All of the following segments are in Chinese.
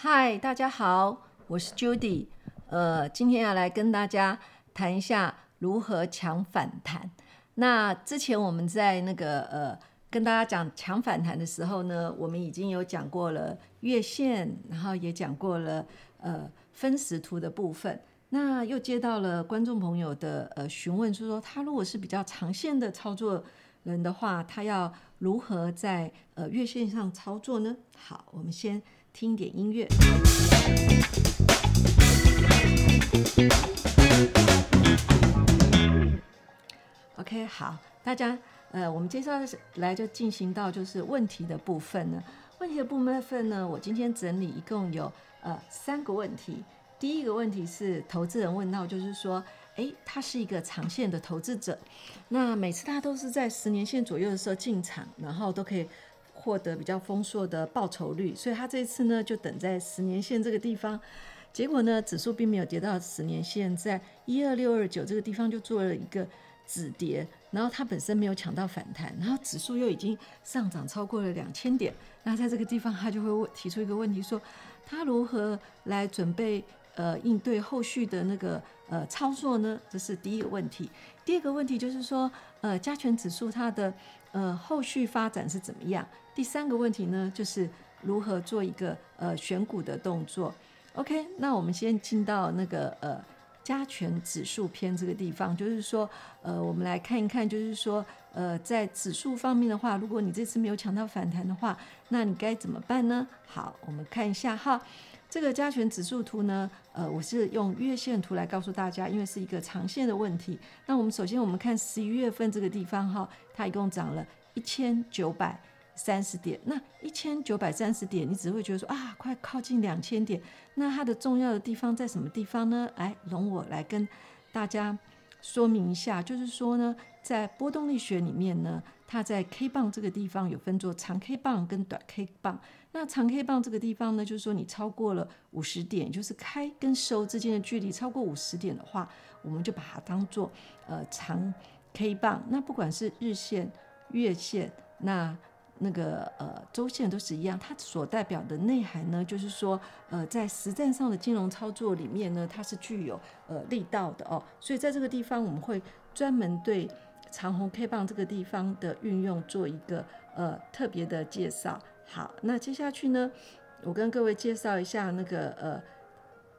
嗨，大家好，我是 Judy。呃，今天要来跟大家谈一下如何抢反弹。那之前我们在那个呃跟大家讲抢反弹的时候呢，我们已经有讲过了月线，然后也讲过了呃分时图的部分。那又接到了观众朋友的呃询问，就是说他如果是比较长线的操作人的话，他要如何在呃月线上操作呢？好，我们先。听点音乐。OK，好，大家，呃，我们接下来就进行到就是问题的部分呢。问题的部分呢，我今天整理一共有呃三个问题。第一个问题是投资人问到，就是说，诶，他是一个长线的投资者，那每次他都是在十年线左右的时候进场，然后都可以。获得比较丰硕的报酬率，所以他这次呢就等在十年线这个地方，结果呢指数并没有跌到十年线，在一二六二九这个地方就做了一个止跌，然后它本身没有抢到反弹，然后指数又已经上涨超过了两千点，那在这个地方他就会提出一个问题说，他如何来准备呃应对后续的那个呃操作呢？这是第一个问题。第二个问题就是说，呃加权指数它的呃后续发展是怎么样？第三个问题呢，就是如何做一个呃选股的动作。OK，那我们先进到那个呃加权指数篇这个地方，就是说呃我们来看一看，就是说呃在指数方面的话，如果你这次没有抢到反弹的话，那你该怎么办呢？好，我们看一下哈，这个加权指数图呢，呃我是用月线图来告诉大家，因为是一个长线的问题。那我们首先我们看十一月份这个地方哈，它一共涨了一千九百。三十点，那一千九百三十点，你只会觉得说啊，快靠近两千点。那它的重要的地方在什么地方呢？哎，容我来跟大家说明一下，就是说呢，在波动力学里面呢，它在 K 棒这个地方有分作长 K 棒跟短 K 棒。那长 K 棒这个地方呢，就是说你超过了五十点，就是开跟收之间的距离超过五十点的话，我们就把它当做呃长 K 棒。那不管是日线、月线，那那个呃周线都是一样，它所代表的内涵呢，就是说呃在实战上的金融操作里面呢，它是具有呃力道的哦，所以在这个地方我们会专门对长虹 K 棒这个地方的运用做一个呃特别的介绍。好，那接下去呢，我跟各位介绍一下那个呃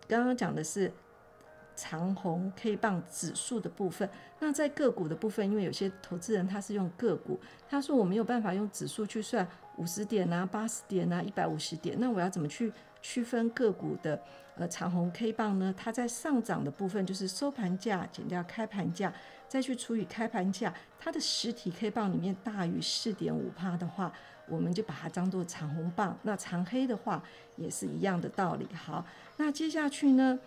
刚刚讲的是。长红 K 棒指数的部分，那在个股的部分，因为有些投资人他是用个股，他说我没有办法用指数去算五十点啊、八十点啊、一百五十点，那我要怎么去区分个股的呃长红 K 棒呢？它在上涨的部分就是收盘价减掉开盘价，再去除以开盘价，它的实体 K 棒里面大于四点五趴的话，我们就把它当做长红棒。那长黑的话也是一样的道理。好，那接下去呢？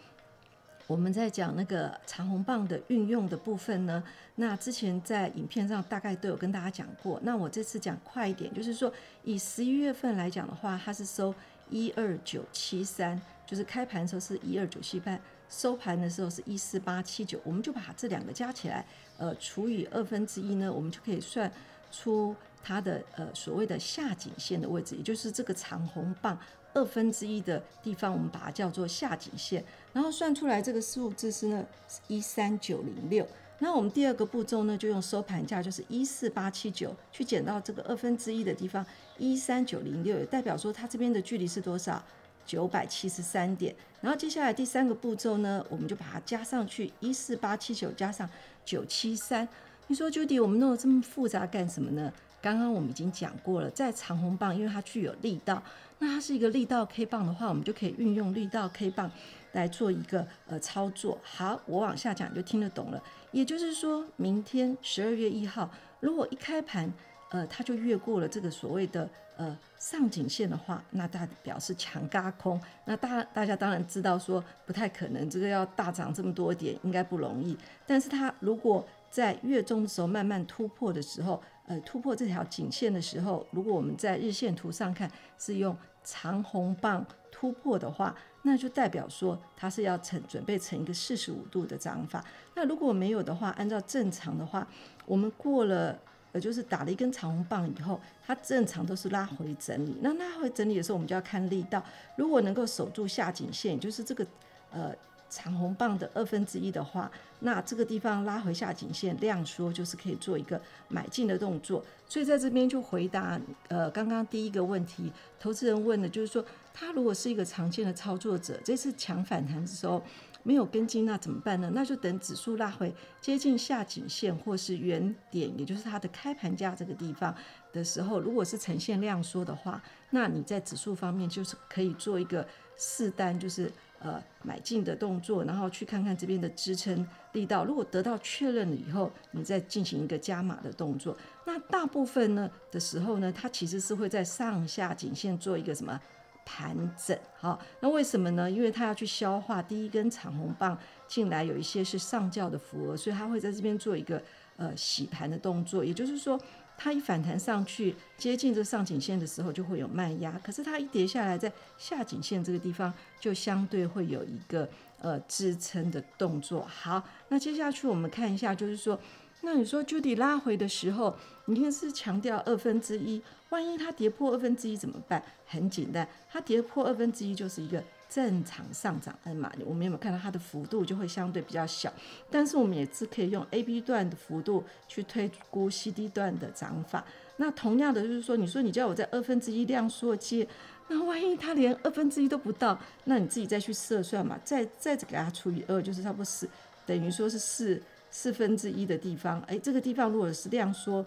我们在讲那个长红棒的运用的部分呢，那之前在影片上大概都有跟大家讲过。那我这次讲快一点，就是说以十一月份来讲的话，它是收一二九七三，就是开盘的时候是一二九七半，收盘的时候是一四八七九，我们就把这两个加起来，呃，除以二分之一呢，我们就可以算出它的呃所谓的下颈线的位置，也就是这个长红棒。二分之一的地方，我们把它叫做下颈线，然后算出来这个数字是呢一三九零六。那我们第二个步骤呢，就用收盘价就是一四八七九去减到这个二分之一的地方一三九零六，也代表说它这边的距离是多少？九百七十三点。然后接下来第三个步骤呢，我们就把它加上去一四八七九加上九七三。你说 Judy，我们弄得这么复杂干什么呢？刚刚我们已经讲过了，在长虹棒，因为它具有力道，那它是一个力道 K 棒的话，我们就可以运用力道 K 棒来做一个呃操作。好，我往下讲就听得懂了。也就是说，明天十二月一号，如果一开盘，呃，它就越过了这个所谓的呃上颈线的话，那代表是强嘎空。那大大家当然知道说不太可能，这个要大涨这么多点应该不容易。但是它如果在月中的时候慢慢突破的时候，呃，突破这条颈线的时候，如果我们在日线图上看是用长红棒突破的话，那就代表说它是要成准备成一个四十五度的涨法。那如果没有的话，按照正常的话，我们过了呃，就是打了一根长红棒以后，它正常都是拉回整理。那拉回整理的时候，我们就要看力道。如果能够守住下颈线，就是这个呃长红棒的二分之一的话，那这个地方拉回下颈线量缩，就是可以做一个买进的动作。所以在这边就回答呃刚刚第一个问题，投资人问的就是说，他如果是一个常见的操作者，这次强反弹的时候。没有跟进，那怎么办呢？那就等指数拉回接近下颈线或是原点，也就是它的开盘价这个地方的时候，如果是呈现量缩的话，那你在指数方面就是可以做一个试单，就是呃买进的动作，然后去看看这边的支撑力道。如果得到确认了以后，你再进行一个加码的动作。那大部分呢的时候呢，它其实是会在上下颈线做一个什么？盘整，好，那为什么呢？因为它要去消化第一根长红棒进来，有一些是上轿的浮额，所以它会在这边做一个呃洗盘的动作。也就是说，它一反弹上去接近这上颈线的时候，就会有慢压；可是它一跌下来，在下颈线这个地方，就相对会有一个呃支撑的动作。好，那接下去我们看一下，就是说。那你说 Judy 拉回的时候，你看是强调二分之一，万一它跌破二分之一怎么办？很简单，它跌破二分之一就是一个正常上涨 N 嘛。我们有没有看到它的幅度就会相对比较小？但是我们也是可以用 AB 段的幅度去推估 CD 段的涨法。那同样的就是说，你说你叫我在二分之一量缩接，那万一它连二分之一都不到，那你自己再去测算嘛，再再给它除以二，就是差不多四，等于说是四。四分之一的地方，哎，这个地方如果是量缩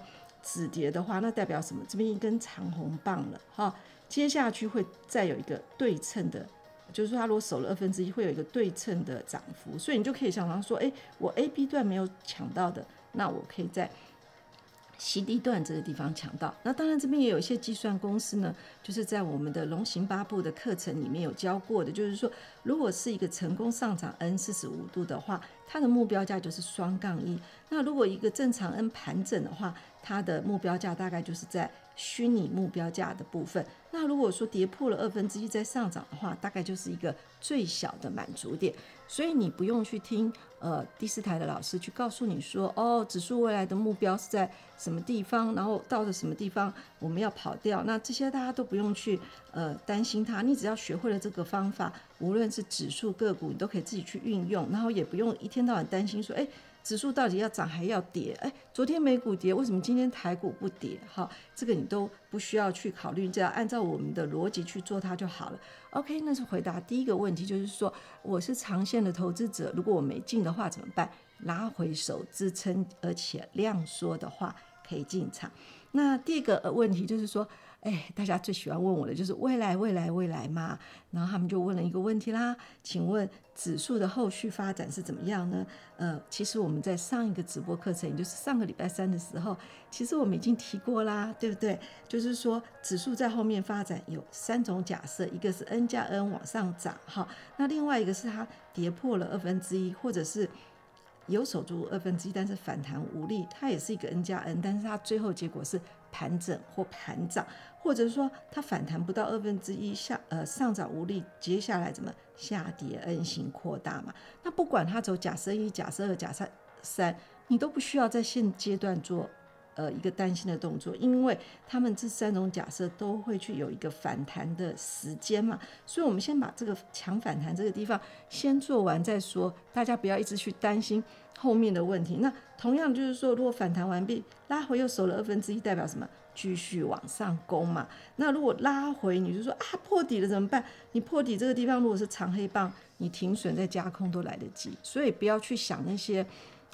止跌的话，那代表什么？这边一根长红棒了，哈，接下去会再有一个对称的，就是说它如果守了二分之一，会有一个对称的涨幅，所以你就可以想象说，哎，我 A、B 段没有抢到的，那我可以在。C D 段这个地方抢到，那当然这边也有一些计算公式呢，就是在我们的龙行八步的课程里面有教过的，就是说如果是一个成功上涨 N 四十五度的话，它的目标价就是双杠一；那如果一个正常 N 盘整的话，它的目标价大概就是在虚拟目标价的部分。那如果说跌破了二分之一再上涨的话，大概就是一个最小的满足点。所以你不用去听呃第四台的老师去告诉你说，哦，指数未来的目标是在什么地方，然后到了什么地方我们要跑掉。那这些大家都不用去呃担心它，你只要学会了这个方法，无论是指数个股，你都可以自己去运用，然后也不用一天到晚担心说，哎。指数到底要涨还要跌？哎，昨天美股跌，为什么今天台股不跌？哈，这个你都不需要去考虑，只要按照我们的逻辑去做它就好了。OK，那是回答第一个问题，就是说我是长线的投资者，如果我没进的话怎么办？拉回手支撑，而且量缩的话可以进场。那第二个问题就是说。哎，大家最喜欢问我的就是未来，未来，未来嘛。然后他们就问了一个问题啦，请问指数的后续发展是怎么样呢？呃，其实我们在上一个直播课程，也就是上个礼拜三的时候，其实我们已经提过啦，对不对？就是说指数在后面发展有三种假设，一个是 N 加 N 往上涨，哈，那另外一个是它跌破了二分之一，或者是有守住二分之一，但是反弹无力，它也是一个 N 加 N，但是它最后结果是盘整或盘涨。或者说它反弹不到二分之一下，呃，上涨无力，接下来怎么下跌？N 型扩大嘛？那不管它走假设一、假设二、假设三，你都不需要在现阶段做呃一个担心的动作，因为他们这三种假设都会去有一个反弹的时间嘛。所以，我们先把这个强反弹这个地方先做完再说，大家不要一直去担心后面的问题。那同样就是说，如果反弹完毕，拉回又守了二分之一，代表什么？继续往上攻嘛，那如果拉回，你就说啊破底了怎么办？你破底这个地方如果是长黑棒，你停损再加空都来得及，所以不要去想那些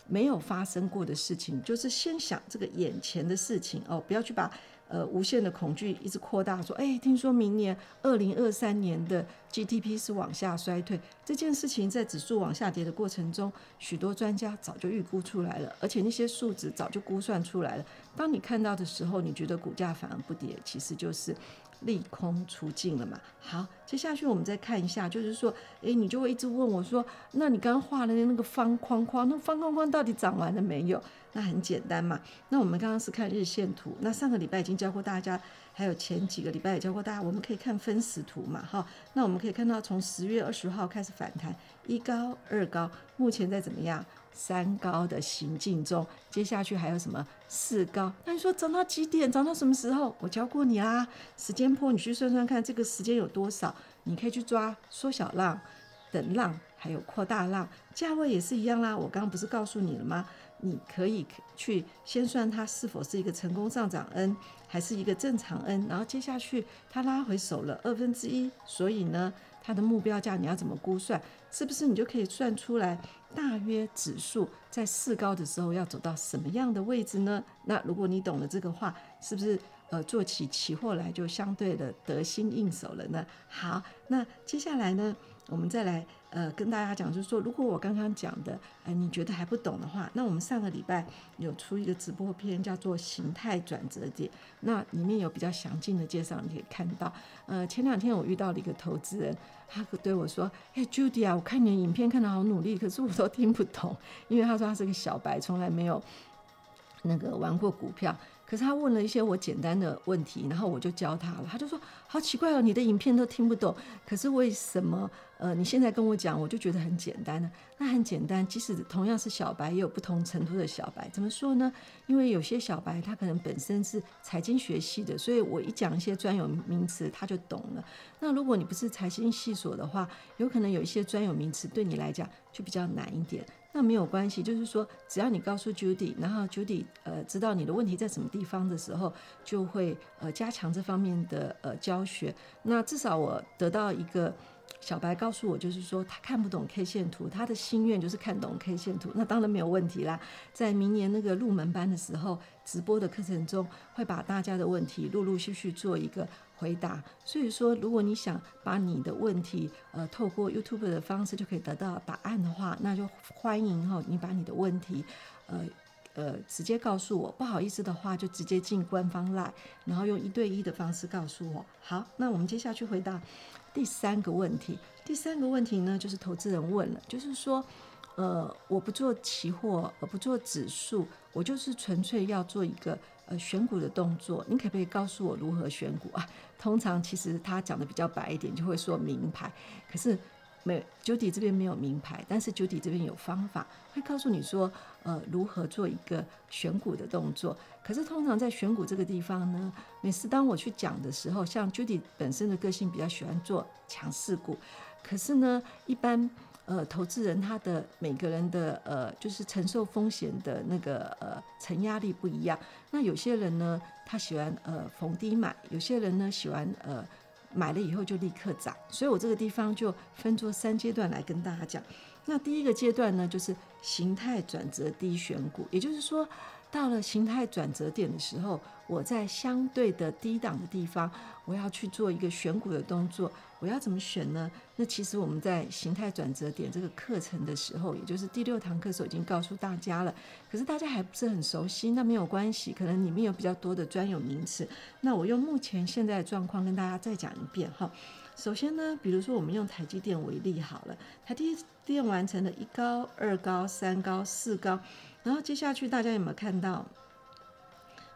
没有发生过的事情，就是先想这个眼前的事情哦，不要去把。呃，无限的恐惧一直扩大，说，哎，听说明年二零二三年的 GDP 是往下衰退，这件事情在指数往下跌的过程中，许多专家早就预估出来了，而且那些数值早就估算出来了。当你看到的时候，你觉得股价反而不跌，其实就是。利空出尽了嘛？好，接下去我们再看一下，就是说，诶，你就会一直问我说，那你刚刚画的那个方框框，那方框框到底涨完了没有？那很简单嘛。那我们刚刚是看日线图，那上个礼拜已经教过大家，还有前几个礼拜也教过大家，我们可以看分时图嘛，哈。那我们可以看到，从十月二十号开始反弹，一高二高，目前在怎么样？三高的行进中。接下去还有什么四高？那你说涨到几点？涨到什么时候？我教过你啊，时间波，你去算算看，这个时间有多少？你可以去抓缩小浪、等浪，还有扩大浪。价位也是一样啦。我刚刚不是告诉你了吗？你可以去先算它是否是一个成功上涨 N，还是一个正常 N，然后接下去它拉回手了二分之一，所以呢，它的目标价你要怎么估算？是不是你就可以算出来大约指数在四高的时候要走到什么样的位置呢？那如果你懂了这个话，是不是呃做起期货来就相对的得心应手了呢？好，那接下来呢，我们再来。呃，跟大家讲，就是说，如果我刚刚讲的，呃，你觉得还不懂的话，那我们上个礼拜有出一个直播片，叫做《形态转折点》，那里面有比较详尽的介绍，你可以看到。呃，前两天我遇到了一个投资人，他对我说：“哎，Judy 啊，我看你的影片看得好努力，可是我都听不懂，因为他说他是个小白，从来没有那个玩过股票。”可是他问了一些我简单的问题，然后我就教他了。他就说：“好奇怪哦，你的影片都听不懂，可是为什么？呃，你现在跟我讲，我就觉得很简单呢？那很简单，即使同样是小白，也有不同程度的小白。怎么说呢？因为有些小白他可能本身是财经学系的，所以我一讲一些专有名词，他就懂了。那如果你不是财经系所的话，有可能有一些专有名词对你来讲就比较难一点。”那没有关系，就是说，只要你告诉 Judy，然后 Judy 呃知道你的问题在什么地方的时候，就会呃加强这方面的呃教学。那至少我得到一个小白告诉我，就是说他看不懂 K 线图，他的心愿就是看懂 K 线图。那当然没有问题啦，在明年那个入门班的时候，直播的课程中会把大家的问题陆陆续续做一个。回答，所以说，如果你想把你的问题，呃，透过 YouTube 的方式就可以得到答案的话，那就欢迎哈，你把你的问题，呃呃，直接告诉我。不好意思的话，就直接进官方 LINE，然后用一对一的方式告诉我。好，那我们接下去回答第三个问题。第三个问题呢，就是投资人问了，就是说，呃，我不做期货，我不做指数，我就是纯粹要做一个。呃，选股的动作，你可不可以告诉我如何选股 啊？通常其实他讲的比较白一点，就会说明牌。可是没 Judy 这边没有明牌，但是 Judy 这边有方法，会告诉你说，呃，如何做一个选股的动作。可是通常在选股这个地方呢，每次当我去讲的时候，像 Judy 本身的个性比较喜欢做强势股，可是呢，一般。呃，投资人他的每个人的呃，就是承受风险的那个呃承压力不一样。那有些人呢，他喜欢呃逢低买；有些人呢，喜欢呃买了以后就立刻涨。所以我这个地方就分作三阶段来跟大家讲。那第一个阶段呢，就是形态转折低选股，也就是说，到了形态转折点的时候，我在相对的低档的地方，我要去做一个选股的动作。我要怎么选呢？那其实我们在形态转折点这个课程的时候，也就是第六堂课时候已经告诉大家了。可是大家还不是很熟悉，那没有关系，可能里面有比较多的专有名词。那我用目前现在的状况跟大家再讲一遍哈。首先呢，比如说我们用台积电为例好了，台积电完成了一高、二高、三高、四高，然后接下去大家有没有看到？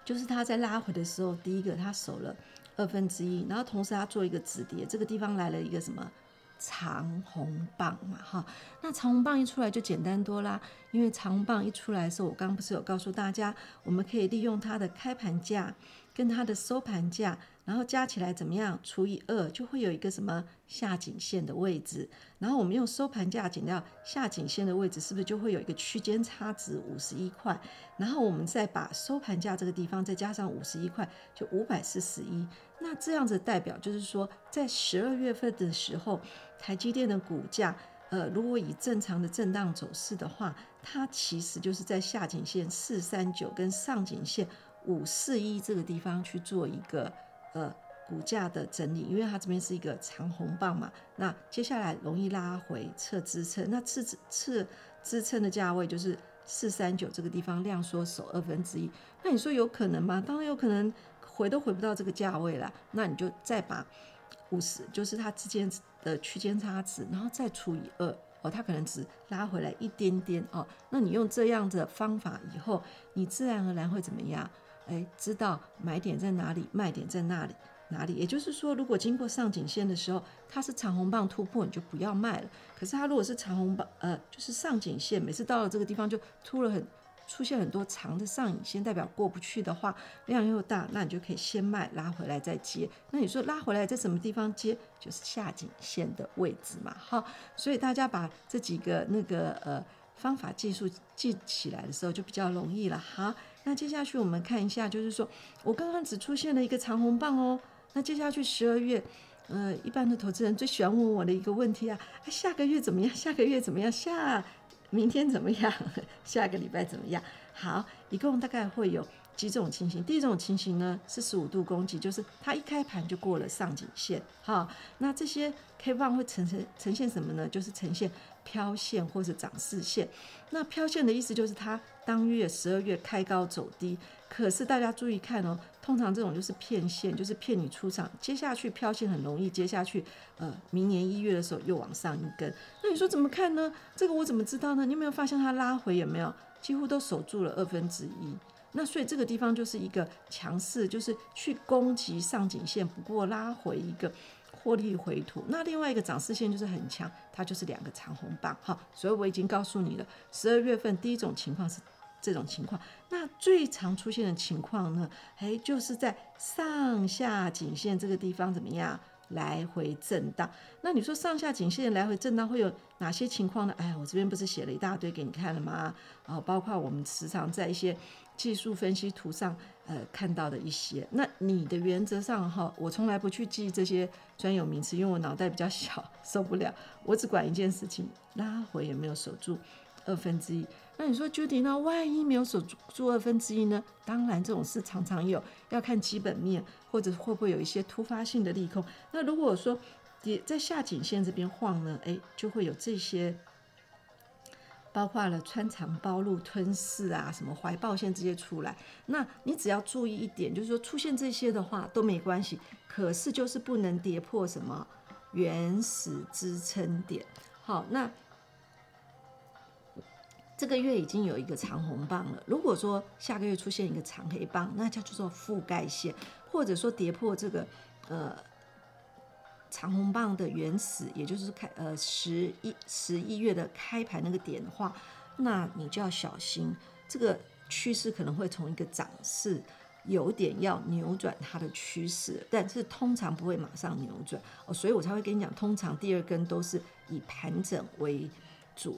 就是它在拉回的时候，第一个它守了。二分之一，然后同时它做一个止跌，这个地方来了一个什么长红棒嘛，哈，那长红棒一出来就简单多啦，因为长红棒一出来的时候，我刚刚不是有告诉大家，我们可以利用它的开盘价跟它的收盘价。然后加起来怎么样？除以二就会有一个什么下颈线的位置。然后我们用收盘价减掉下颈线的位置，是不是就会有一个区间差值五十一块？然后我们再把收盘价这个地方再加上五十一块，就五百四十一。那这样子代表就是说，在十二月份的时候，台积电的股价，呃，如果以正常的震荡走势的话，它其实就是在下颈线四三九跟上颈线五四一这个地方去做一个。呃，股价的整理，因为它这边是一个长红棒嘛，那接下来容易拉回测支撑，那次次支撑的价位就是四三九这个地方量缩守二分之一，那你说有可能吗？当然有可能，回都回不到这个价位了，那你就再把五十，就是它之间的区间差值，然后再除以二，哦，它可能只拉回来一点点哦，那你用这样的方法以后，你自然而然会怎么样？哎，知道买点在哪里，卖点在哪里。哪里？也就是说，如果经过上颈线的时候，它是长红棒突破，你就不要卖了。可是它如果是长红棒，呃，就是上颈线，每次到了这个地方就突了很。出现很多长的上影线，代表过不去的话，量又大，那你就可以先卖，拉回来再接。那你说拉回来在什么地方接？就是下颈线的位置嘛，好，所以大家把这几个那个呃方法技术记起来的时候，就比较容易了。好，那接下去我们看一下，就是说我刚刚只出现了一个长红棒哦，那接下去十二月，呃，一般的投资人最喜欢问我的一个问题啊，下个月怎么样？下个月怎么样？下明天怎么样？下个礼拜怎么样？好，一共大概会有几种情形。第一种情形呢是十五度攻击，就是它一开盘就过了上颈线。哈，那这些 K 棒会呈现呈现什么呢？就是呈现飘线或者涨势线。那飘线的意思就是它当月十二月开高走低，可是大家注意看哦。通常这种就是骗线，就是骗你出场，接下去飘线很容易，接下去呃，明年一月的时候又往上一根。那你说怎么看呢？这个我怎么知道呢？你有没有发现它拉回有没有？几乎都守住了二分之一。那所以这个地方就是一个强势，就是去攻击上颈线，不过拉回一个获利回吐。那另外一个涨势线就是很强，它就是两个长红棒。哈，所以我已经告诉你了，十二月份第一种情况是。这种情况，那最常出现的情况呢？诶，就是在上下颈线这个地方怎么样来回震荡？那你说上下颈线来回震荡会有哪些情况呢？哎，我这边不是写了一大堆给你看了吗？啊，包括我们时常在一些技术分析图上呃看到的一些。那你的原则上哈，我从来不去记这些专有名词，因为我脑袋比较小，受不了。我只管一件事情，拉回有没有守住二分之一。那你说，Judy，那万一没有守住二分之一呢？当然，这种事常常有，要看基本面，或者会不会有一些突发性的利空。那如果说跌在下颈线这边晃呢，哎，就会有这些，包括了穿肠暴露、吞噬啊，什么怀抱线这些出来。那你只要注意一点，就是说出现这些的话都没关系，可是就是不能跌破什么原始支撑点。好，那。这个月已经有一个长红棒了。如果说下个月出现一个长黑棒，那叫做覆盖线，或者说跌破这个呃长红棒的原始，也就是开呃十一十一月的开盘那个点的话，那你就要小心，这个趋势可能会从一个涨势有点要扭转它的趋势，但是通常不会马上扭转哦，所以我才会跟你讲，通常第二根都是以盘整为。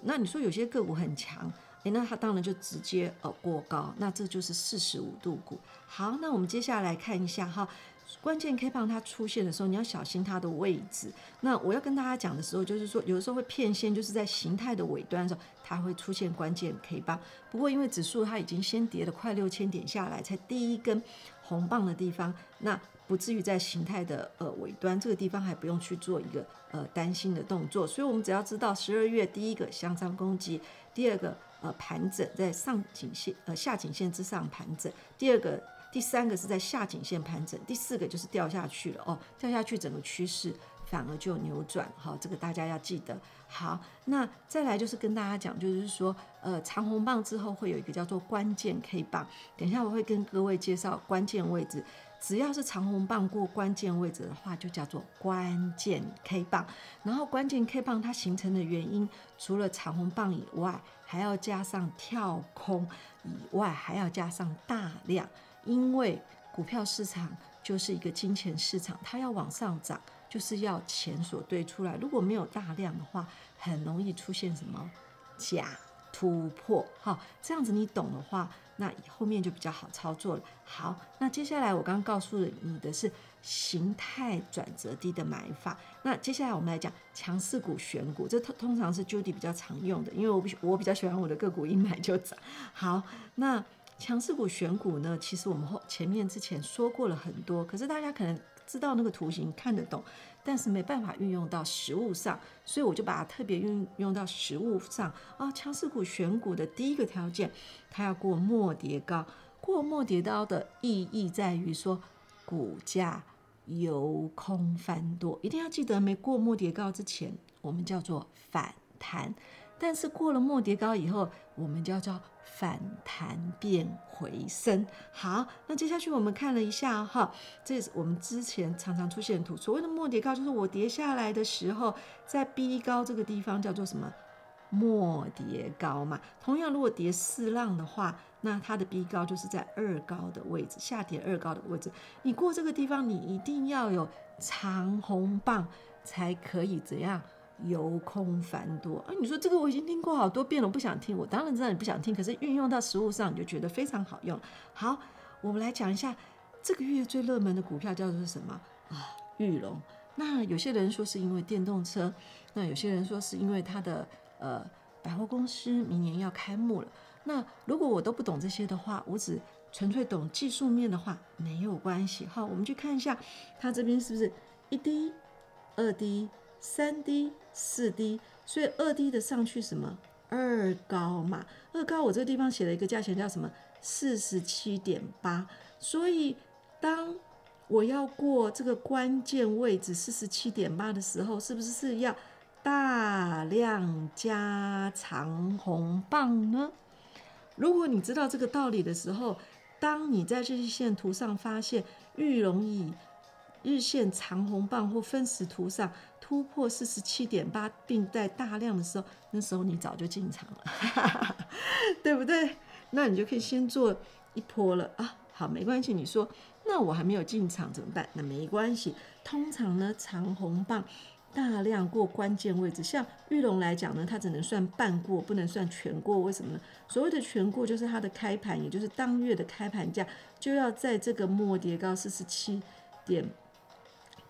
那你说有些个股很强，诶，那它当然就直接呃过高，那这就是四十五度股。好，那我们接下来看一下哈，关键 K 棒它出现的时候，你要小心它的位置。那我要跟大家讲的时候，就是说有的时候会骗线，就是在形态的尾端的时候，它会出现关键 K 棒。不过因为指数它已经先跌了快六千点下来，才第一根红棒的地方，那。不至于在形态的呃尾端这个地方还不用去做一个呃担心的动作，所以我们只要知道十二月第一个向上攻击，第二个呃盘整在上颈线呃下颈线之上盘整，第二个第三个是在下颈线盘整，第四个就是掉下去了哦，掉下去整个趋势反而就扭转，好，这个大家要记得。好，那再来就是跟大家讲，就是说呃长红棒之后会有一个叫做关键 K 棒，等一下我会跟各位介绍关键位置。只要是长红棒过关键位置的话，就叫做关键 K 棒。然后关键 K 棒它形成的原因，除了长红棒以外，还要加上跳空以外，还要加上大量。因为股票市场就是一个金钱市场，它要往上涨，就是要钱所堆出来。如果没有大量的话，很容易出现什么假突破。好，这样子你懂的话。那后面就比较好操作了。好，那接下来我刚刚告诉了你的是形态转折低的买法。那接下来我们来讲强势股选股，这通通常是 Judy 比较常用的，因为我比我比较喜欢我的个股一买就涨。好，那强势股选股呢，其实我们后前面之前说过了很多，可是大家可能知道那个图形看得懂。但是没办法运用到实物上，所以我就把它特别运用到实物上啊。强势股选股的第一个条件，它要过末跌高。过末跌高的意义在于说，股价由空翻多，一定要记得，没过末跌高之前，我们叫做反弹。但是过了末跌高以后，我们就要叫反弹变回升。好，那接下去我们看了一下哈，这是我们之前常常出现的图。所谓的末跌高，就是我跌下来的时候，在 B 高这个地方叫做什么？末跌高嘛。同样，如果跌四浪的话，那它的 B 高就是在二高的位置，下跌二高的位置。你过这个地方，你一定要有长红棒才可以怎样？由空繁多啊！你说这个我已经听过好多遍了，我不想听。我当然知道你不想听，可是运用到实务上，你就觉得非常好用。好，我们来讲一下这个月最热门的股票叫做什么啊？裕隆。那有些人说是因为电动车，那有些人说是因为它的呃百货公司明年要开幕了。那如果我都不懂这些的话，我只纯粹懂技术面的话，没有关系。好，我们去看一下它这边是不是一滴、二滴。三滴四低，所以二低的上去什么二高嘛？二高我这个地方写了一个价钱叫什么四十七点八，所以当我要过这个关键位置四十七点八的时候，是不是是要大量加长红棒呢？如果你知道这个道理的时候，当你在日线图上发现玉龙以。日线长红棒或分时图上突破四十七点八，并在大量的时候，那时候你早就进场了，对不对？那你就可以先做一波了啊。好，没关系。你说那我还没有进场怎么办？那没关系。通常呢，长红棒大量过关键位置，像玉龙来讲呢，它只能算半过，不能算全过。为什么呢？所谓的全过就是它的开盘，也就是当月的开盘价就要在这个末跌高四十七点。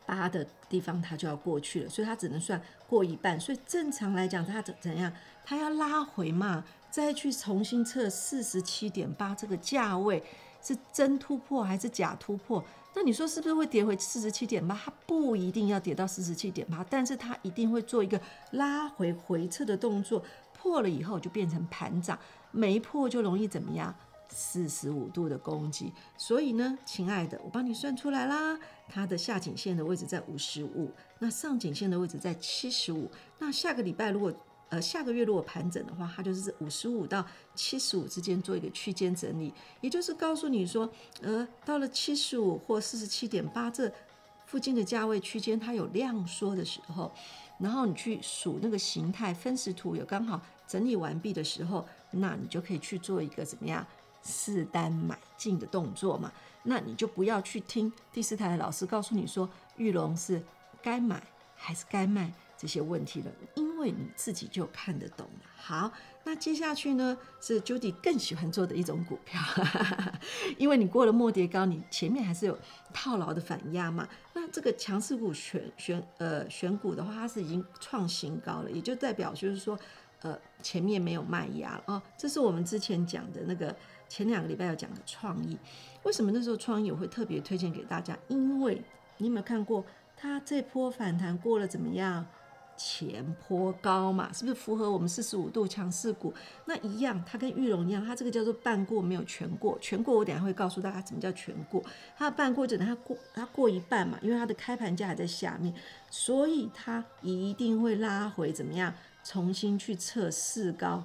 八的地方它就要过去了，所以它只能算过一半。所以正常来讲，它怎怎样？它要拉回嘛，再去重新测四十七点八这个价位是真突破还是假突破？那你说是不是会跌回四十七点八？它不一定要跌到四十七点八，但是它一定会做一个拉回回撤的动作，破了以后就变成盘涨，没破就容易怎么样？四十五度的攻击，所以呢，亲爱的，我帮你算出来啦。它的下颈线的位置在五十五，那上颈线的位置在七十五。那下个礼拜如果呃下个月如果盘整的话，它就是五十五到七十五之间做一个区间整理，也就是告诉你说，呃，到了七十五或四十七点八这附近的价位区间，它有量缩的时候，然后你去数那个形态分时图有刚好整理完毕的时候，那你就可以去做一个怎么样？四单买进的动作嘛，那你就不要去听第四台的老师告诉你说裕隆是该买还是该卖这些问题了，因为你自己就看得懂。好，那接下去呢是 Judy 更喜欢做的一种股票，因为你过了末跌高，你前面还是有套牢的反压嘛。那这个强势股选选呃选股的话，它是已经创新高了，也就代表就是说呃前面没有卖压哦。这是我们之前讲的那个。前两个礼拜要讲的创意，为什么那时候创意我会特别推荐给大家？因为你有没有看过它这波反弹过了怎么样？前波高嘛，是不是符合我们四十五度强势股？那一样，它跟玉龙一样，它这个叫做半过，没有全过。全过我等下会告诉大家怎么叫全过。它的半过就等它过，它过一半嘛，因为它的开盘价还在下面，所以它一定会拉回怎么样？重新去测试高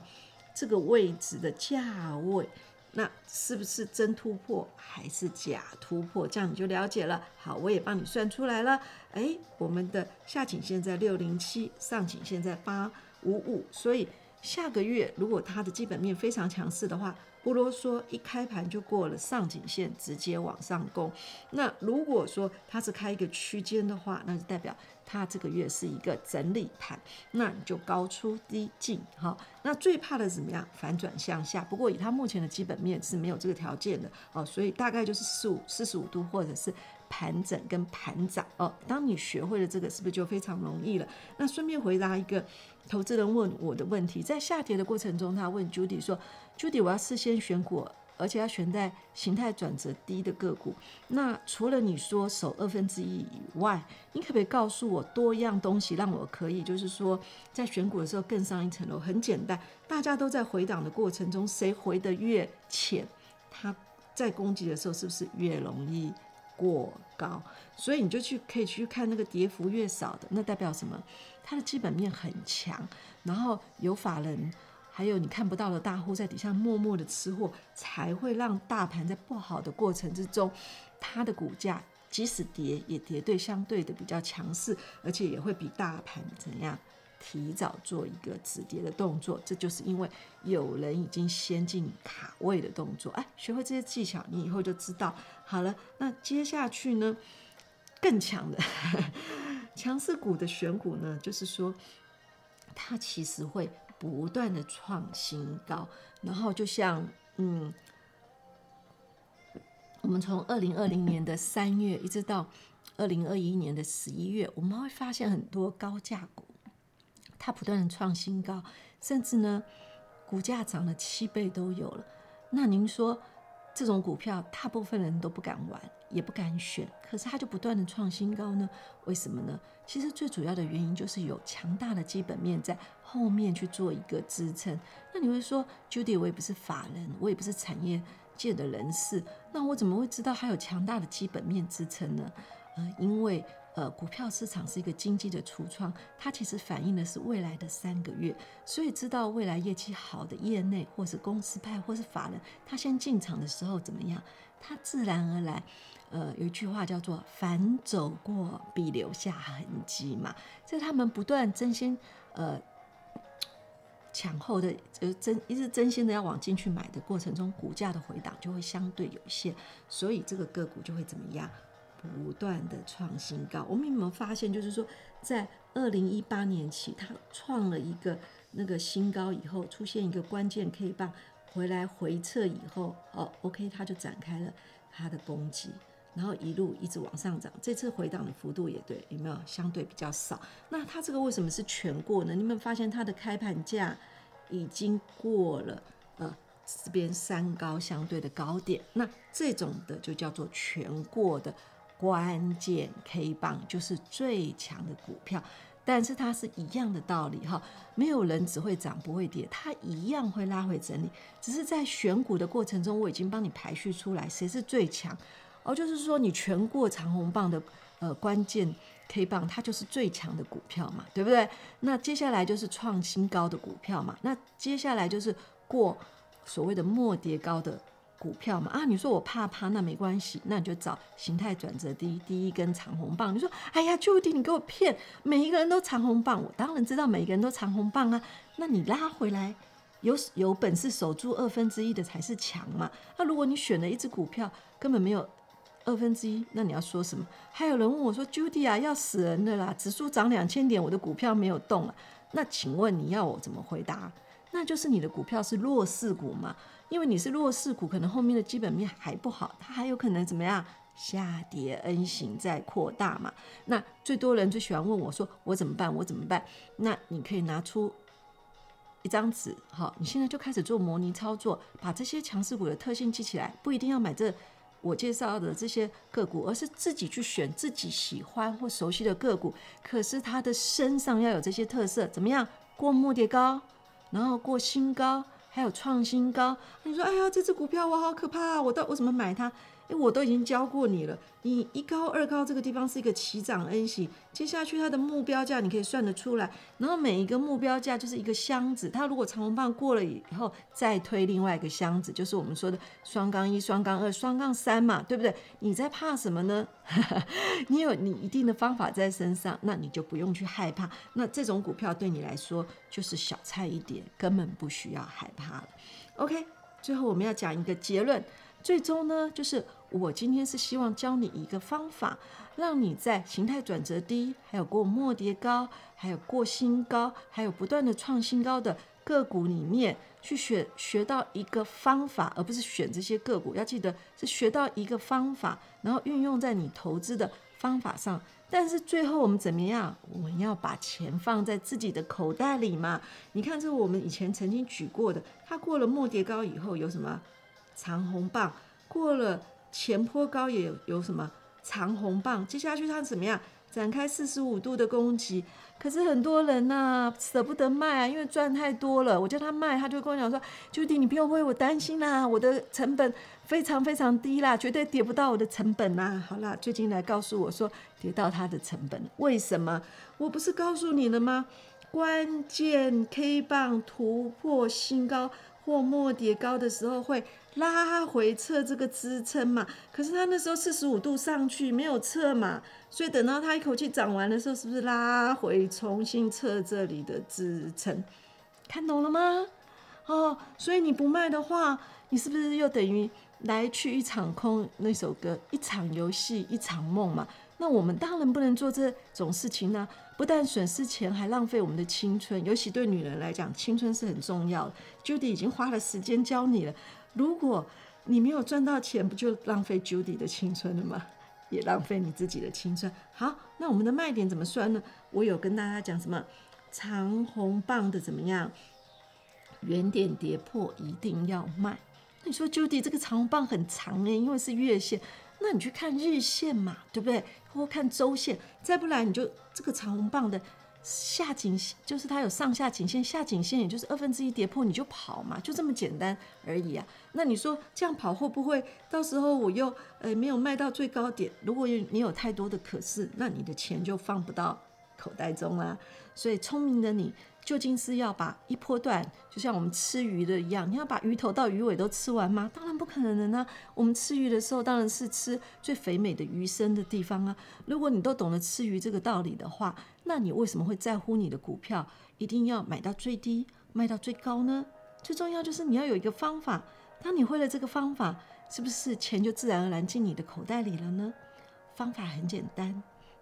这个位置的价位。那是不是真突破还是假突破？这样你就了解了。好，我也帮你算出来了。诶，我们的下颈线在六零七，上颈线在八五五，所以下个月如果它的基本面非常强势的话，不啰嗦，一开盘就过了上颈线，直接往上攻。那如果说它是开一个区间的话，那就代表。它这个月是一个整理盘，那你就高出低进，哈，那最怕的怎么样？反转向下。不过以它目前的基本面是没有这个条件的哦，所以大概就是四五四十五度或者是盘整跟盘涨哦。当你学会了这个，是不是就非常容易了？那顺便回答一个投资人问我的问题，在下跌的过程中，他问 Judy 说：“Judy，我要事先选股。”而且要选在形态转折低的个股。那除了你说守二分之一以外，你可不可以告诉我多一样东西，让我可以就是说在选股的时候更上一层楼？很简单，大家都在回档的过程中，谁回得越浅，他在攻击的时候是不是越容易过高？所以你就去可以去看那个跌幅越少的，那代表什么？它的基本面很强，然后有法人，还有你看不到的大户在底下默默的吃货，才会让大盘在不好的过程之中，它的股价即使跌也跌对相对的比较强势，而且也会比大盘怎样提早做一个止跌的动作。这就是因为有人已经先进卡位的动作。哎，学会这些技巧，你以后就知道。好了，那接下去呢，更强的 强势股的选股呢，就是说它其实会。不断的创新高，然后就像嗯，我们从二零二零年的三月一直到二零二一年的十一月，我们会发现很多高价股，它不断的创新高，甚至呢，股价涨了七倍都有了。那您说？这种股票，大部分人都不敢玩，也不敢选，可是它就不断的创新高呢？为什么呢？其实最主要的原因就是有强大的基本面在后面去做一个支撑。那你会说，Judy，我也不是法人，我也不是产业界的人士，那我怎么会知道它有强大的基本面支撑呢？呃，因为。呃，股票市场是一个经济的橱窗，它其实反映的是未来的三个月，所以知道未来业绩好的业内或是公司派或是法人，他先进场的时候怎么样？他自然而然，呃，有一句话叫做“凡走过必留下痕迹”嘛，在他们不断争先呃抢后的呃争一直争先的要往进去买的过程中，股价的回档就会相对有限，所以这个个股就会怎么样？不断的创新高，我们有没有发现，就是说，在二零一八年起，它创了一个那个新高以后，出现一个关键 K 棒回来回撤以后，哦，OK，它就展开了它的攻击，然后一路一直往上涨。这次回档的幅度也对，有没有相对比较少？那它这个为什么是全过呢？你们发现它的开盘价已经过了呃这边三高相对的高点，那这种的就叫做全过的。关键 K 棒就是最强的股票，但是它是一样的道理哈，没有人只会涨不会跌，它一样会拉回整理。只是在选股的过程中，我已经帮你排序出来谁是最强，哦，就是说你全过长红棒的呃关键 K 棒，它就是最强的股票嘛，对不对？那接下来就是创新高的股票嘛，那接下来就是过所谓的末跌高的。股票嘛啊，你说我怕怕，那没关系，那你就找形态转折第一第一根长红棒。你说，哎呀，Judy，你给我骗，每一个人都长红棒，我当然知道每一个人都长红棒啊。那你拉回来，有有本事守住二分之一的才是强嘛。那如果你选了一只股票根本没有二分之一，那你要说什么？还有人问我说，Judy 啊，要死人的啦，指数涨两千点，我的股票没有动了。那请问你要我怎么回答？那就是你的股票是弱势股嘛。因为你是弱势股，可能后面的基本面还不好，它还有可能怎么样下跌 N 型再扩大嘛？那最多人最喜欢问我说：“我怎么办？我怎么办？”那你可以拿出一张纸，好，你现在就开始做模拟操作，把这些强势股的特性记起来，不一定要买这我介绍的这些个股，而是自己去选自己喜欢或熟悉的个股。可是它的身上要有这些特色，怎么样？过末跌高，然后过新高。还有创新高，你说哎呀，这只股票我好可怕！我到我怎么买它？我都已经教过你了。你一高二高这个地方是一个起涨 N 型，接下去它的目标价你可以算得出来。然后每一个目标价就是一个箱子，它如果长红棒过了以后，再推另外一个箱子，就是我们说的双杠一、双杠二、双杠三嘛，对不对？你在怕什么呢？你有你一定的方法在身上，那你就不用去害怕。那这种股票对你来说就是小菜一碟，根本不需要害怕了。OK，最后我们要讲一个结论。最终呢，就是我今天是希望教你一个方法，让你在形态转折低，还有过末跌高，还有过新高，还有不断的创新高的个股里面去学学到一个方法，而不是选这些个股。要记得是学到一个方法，然后运用在你投资的方法上。但是最后我们怎么样？我们要把钱放在自己的口袋里嘛。你看，这是我们以前曾经举过的，它过了末跌高以后有什么？长红棒过了前坡高也有有什么长红棒，接下去它怎么样？展开四十五度的攻击。可是很多人呐、舍不得卖啊，因为赚太多了。我叫他卖，他就跟我讲说：“Judy，你不用为我担心啦，我的成本非常非常低啦，绝对跌不到我的成本啦。”好啦，最近来告诉我说跌到他的成本，为什么？我不是告诉你了吗？关键 K 棒突破新高或末跌高的时候会拉回测这个支撑嘛？可是他那时候四十五度上去没有测嘛？所以等到他一口气涨完的时候，是不是拉回重新测这里的支撑？看懂了吗？哦，所以你不卖的话，你是不是又等于来去一场空？那首歌，一场游戏一场梦嘛？那我们当然不能做这种事情呢、不但损失钱，还浪费我们的青春。尤其对女人来讲，青春是很重要的。Judy 已经花了时间教你了，如果你没有赚到钱，不就浪费 Judy 的青春了吗？也浪费你自己的青春。好，那我们的卖点怎么算呢？我有跟大家讲什么长红棒的怎么样？原点跌破一定要卖。你说 Judy 这个长红棒很长诶，因为是月线，那你去看日线嘛，对不对？或看周线，再不然你就这个长红棒的。下颈线就是它有上下颈线，下颈线也就是二分之一跌破你就跑嘛，就这么简单而已啊。那你说这样跑会不会到时候我又呃没有卖到最高点？如果你有太多的可是，那你的钱就放不到口袋中啊。所以聪明的你。究竟是要把一波段，就像我们吃鱼的一样，你要把鱼头到鱼尾都吃完吗？当然不可能的呢。我们吃鱼的时候，当然是吃最肥美的鱼身的地方啊。如果你都懂得吃鱼这个道理的话，那你为什么会在乎你的股票一定要买到最低，卖到最高呢？最重要就是你要有一个方法。当你会了这个方法，是不是钱就自然而然进你的口袋里了呢？方法很简单，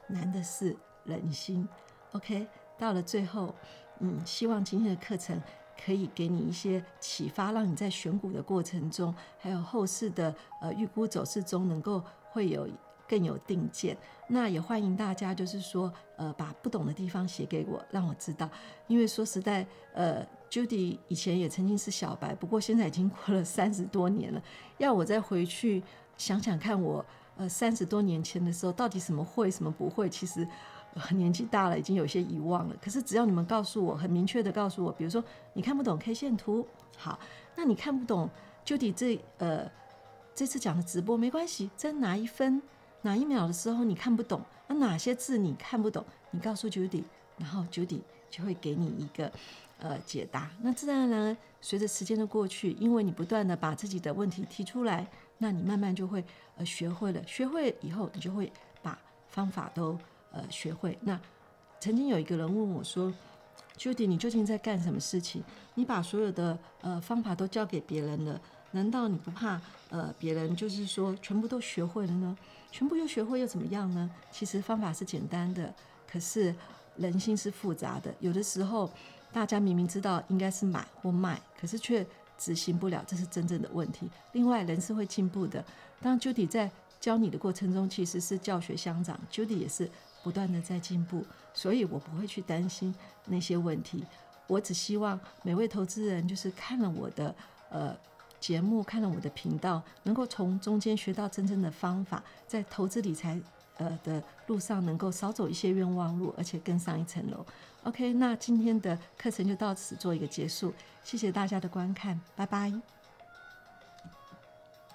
难的是人心。OK，到了最后。嗯，希望今天的课程可以给你一些启发，让你在选股的过程中，还有后市的呃预估走势中，能够会有更有定见。那也欢迎大家，就是说呃把不懂的地方写给我，让我知道。因为说实在，呃，Judy 以前也曾经是小白，不过现在已经过了三十多年了，要我再回去想想看我呃三十多年前的时候，到底什么会，什么不会，其实。年纪大了，已经有些遗忘了。可是只要你们告诉我，很明确的告诉我，比如说你看不懂 K 线图，好，那你看不懂 Judy 这呃这次讲的直播没关系，在哪一分哪一秒的时候你看不懂，那哪些字你看不懂，你告诉 Judy，然后 Judy 就会给你一个呃解答。那自然而然随着时间的过去，因为你不断的把自己的问题提出来，那你慢慢就会呃学会了，学会以后你就会把方法都。呃，学会。那曾经有一个人问我说：“Judy，你究竟在干什么事情？你把所有的呃方法都交给别人了，难道你不怕呃别人就是说全部都学会了呢？全部又学会又怎么样呢？其实方法是简单的，可是人心是复杂的。有的时候大家明明知道应该是买或卖，可是却执行不了，这是真正的问题。另外，人是会进步的。当 Judy 在教你的过程中，其实是教学相长，Judy 也是。不断的在进步，所以我不会去担心那些问题。我只希望每位投资人就是看了我的呃节目，看了我的频道，能够从中间学到真正的方法，在投资理财呃的路上能够少走一些冤枉路，而且更上一层楼。OK，那今天的课程就到此做一个结束，谢谢大家的观看，拜拜。